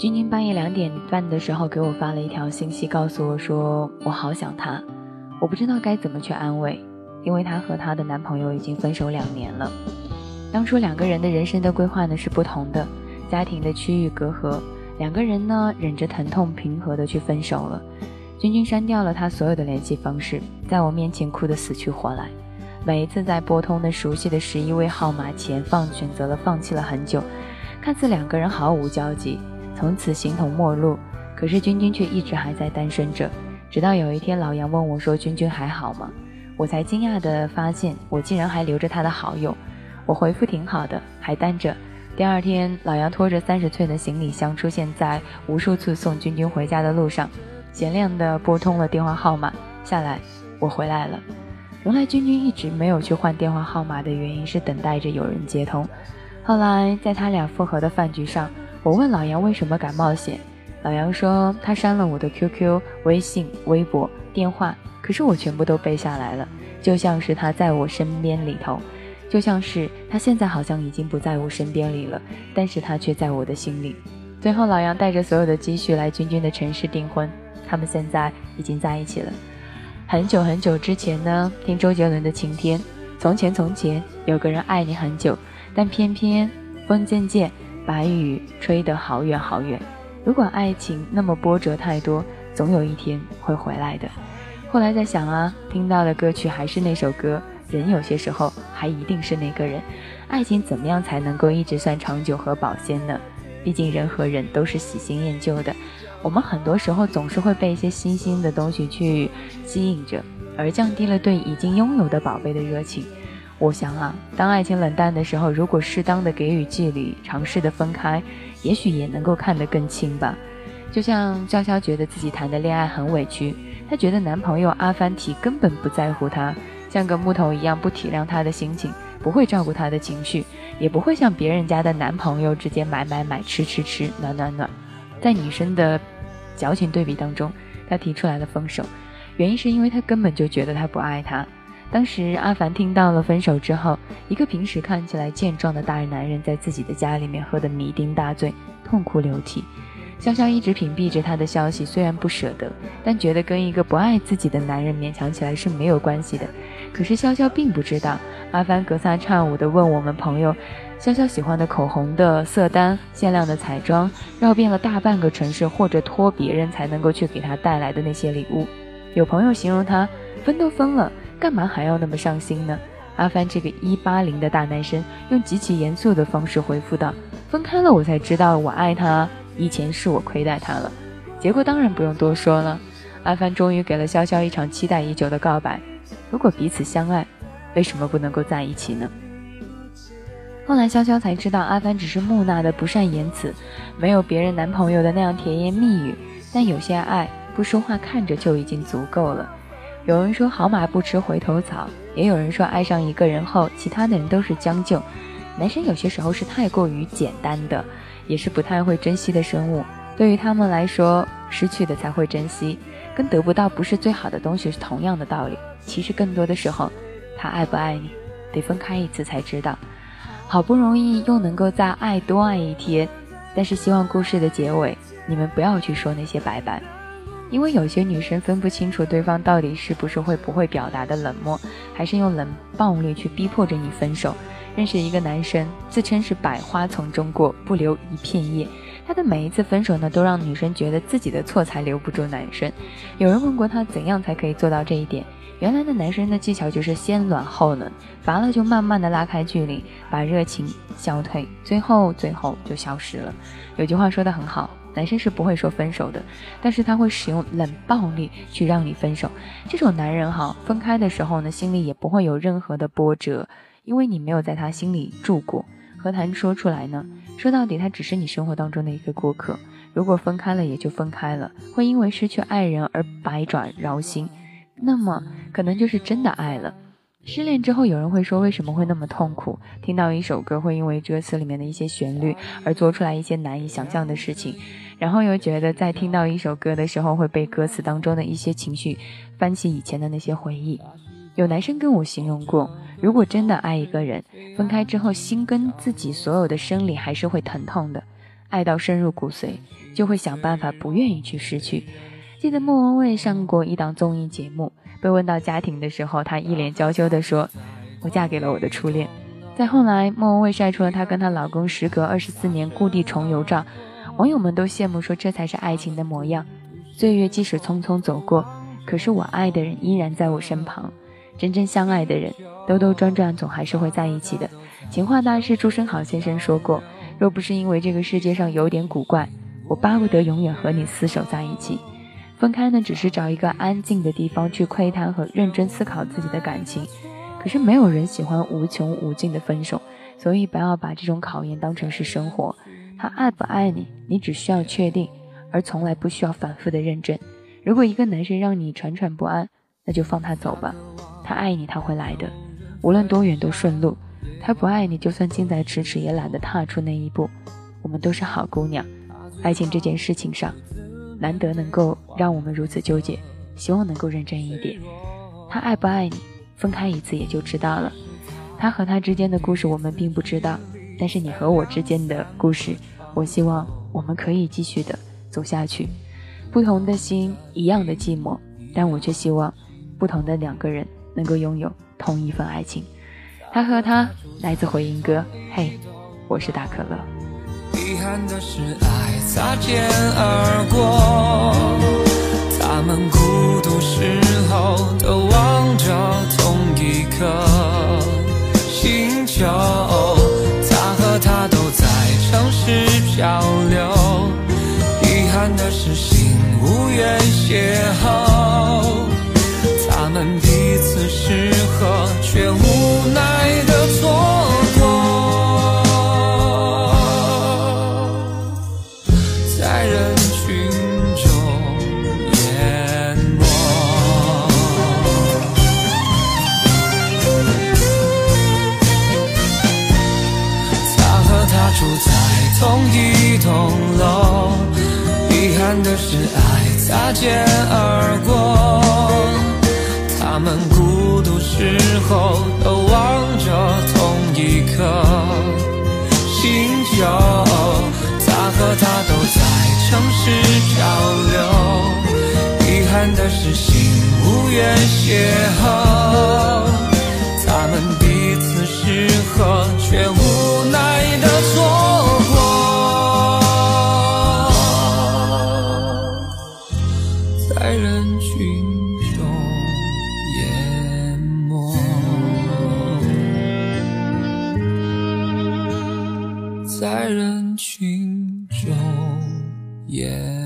君君半夜两点半的时候给我发了一条信息，告诉我说我好想他，我不知道该怎么去安慰，因为她和她的男朋友已经分手两年了。当初两个人的人生的规划呢是不同的，家庭的区域隔阂，两个人呢忍着疼痛平和的去分手了。君君删掉了他所有的联系方式，在我面前哭得死去活来。每一次在拨通的熟悉的十一位号码前，放选择了放弃了很久，看似两个人毫无交集。从此形同陌路，可是君君却一直还在单身着。直到有一天，老杨问我说：“君君还好吗？”我才惊讶地发现，我竟然还留着他的好友。我回复挺好的，还单着。第二天，老杨拖着三十寸的行李箱出现在无数次送君君回家的路上，贤亮地拨通了电话号码。下来，我回来了。原来君君一直没有去换电话号码的原因是等待着有人接通。后来，在他俩复合的饭局上。我问老杨为什么敢冒险，老杨说他删了我的 QQ、微信、微博、电话，可是我全部都背下来了，就像是他在我身边里头，就像是他现在好像已经不在我身边里了，但是他却在我的心里。最后，老杨带着所有的积蓄来君君的城市订婚，他们现在已经在一起了。很久很久之前呢，听周杰伦的《晴天》，从前从前有个人爱你很久，但偏偏风渐渐。白雨吹得好远好远。如果爱情那么波折太多，总有一天会回来的。后来在想啊，听到的歌曲还是那首歌，人有些时候还一定是那个人。爱情怎么样才能够一直算长久和保鲜呢？毕竟人和人都是喜新厌旧的，我们很多时候总是会被一些新兴的东西去吸引着，而降低了对已经拥有的宝贝的热情。我想啊，当爱情冷淡的时候，如果适当的给予距离，尝试的分开，也许也能够看得更清吧。就像潇潇觉得自己谈的恋爱很委屈，她觉得男朋友阿凡提根本不在乎她，像个木头一样不体谅她的心情，不会照顾她的情绪，也不会像别人家的男朋友之间买买买、吃吃吃、暖暖暖。在女生的矫情对比当中，她提出来了分手，原因是因为她根本就觉得他不爱她。当时阿凡听到了分手之后，一个平时看起来健壮的大男人在自己的家里面喝得酩酊大醉，痛哭流涕。潇潇一直屏蔽着他的消息，虽然不舍得，但觉得跟一个不爱自己的男人勉强起来是没有关系的。可是潇潇并不知道，阿凡隔三差五地问我们朋友，潇潇喜欢的口红的色单、限量的彩妆，绕遍了大半个城市，或者托别人才能够去给他带来的那些礼物。有朋友形容他分都分了。干嘛还要那么上心呢？阿帆这个一八零的大男生用极其严肃的方式回复道：“分开了，我才知道我爱他。以前是我亏待他了。”结果当然不用多说了。阿帆终于给了潇潇一场期待已久的告白：如果彼此相爱，为什么不能够在一起呢？后来潇潇才知道，阿帆只是木讷的不善言辞，没有别人男朋友的那样甜言蜜语。但有些爱不说话，看着就已经足够了。有人说好马不吃回头草，也有人说爱上一个人后，其他的人都是将就。男生有些时候是太过于简单的，也是不太会珍惜的生物。对于他们来说，失去的才会珍惜，跟得不到不是最好的东西是同样的道理。其实更多的时候，他爱不爱你，得分开一次才知道。好不容易又能够再爱多爱一天，但是希望故事的结尾，你们不要去说那些拜拜。因为有些女生分不清楚对方到底是不是会不会表达的冷漠，还是用冷暴力去逼迫着你分手。认识一个男生，自称是百花丛中过，不留一片叶。他的每一次分手呢，都让女生觉得自己的错才留不住男生。有人问过他怎样才可以做到这一点，原来的男生的技巧就是先暖后冷，乏了就慢慢的拉开距离，把热情消退，最后最后就消失了。有句话说的很好。男生是不会说分手的，但是他会使用冷暴力去让你分手。这种男人哈，分开的时候呢，心里也不会有任何的波折，因为你没有在他心里住过。何谈说出来呢？说到底，他只是你生活当中的一个过客。如果分开了，也就分开了。会因为失去爱人而百爪挠心，那么可能就是真的爱了。失恋之后，有人会说为什么会那么痛苦？听到一首歌，会因为歌词里面的一些旋律而做出来一些难以想象的事情，然后又觉得在听到一首歌的时候，会被歌词当中的一些情绪翻起以前的那些回忆。有男生跟我形容过，如果真的爱一个人，分开之后心跟自己所有的生理还是会疼痛的。爱到深入骨髓，就会想办法不愿意去失去。记得莫文蔚上过一档综艺节目，被问到家庭的时候，她一脸娇羞地说：“我嫁给了我的初恋。”再后来，莫文蔚晒出了她跟她老公时隔二十四年故地重游照，网友们都羡慕说这才是爱情的模样。岁月即使匆匆走过，可是我爱的人依然在我身旁。真正相爱的人，兜兜转转总还是会在一起的。情话大师朱生豪先生说过：“若不是因为这个世界上有点古怪，我巴不得永远和你厮守在一起。”分开呢，只是找一个安静的地方去窥探和认真思考自己的感情。可是没有人喜欢无穷无尽的分手，所以不要把这种考验当成是生活。他爱不爱你，你只需要确定，而从来不需要反复的认真。如果一个男生让你喘喘不安，那就放他走吧。他爱你，他会来的，无论多远都顺路。他不爱你，就算近在咫尺，也懒得踏出那一步。我们都是好姑娘，爱情这件事情上。难得能够让我们如此纠结，希望能够认真一点。他爱不爱你，分开一次也就知道了。他和他之间的故事我们并不知道，但是你和我之间的故事，我希望我们可以继续的走下去。不同的心，一样的寂寞，但我却希望不同的两个人能够拥有同一份爱情。他和他来自回音哥，嘿，我是大可乐。遗憾的是，爱擦肩而过。他们哭同一栋楼，遗憾的是爱擦肩而过，他们孤独时候都望着同一颗星球，他和她都在城市漂流，遗憾的是心无缘邂逅，他们彼此适合，却无奈的错。人群中，也。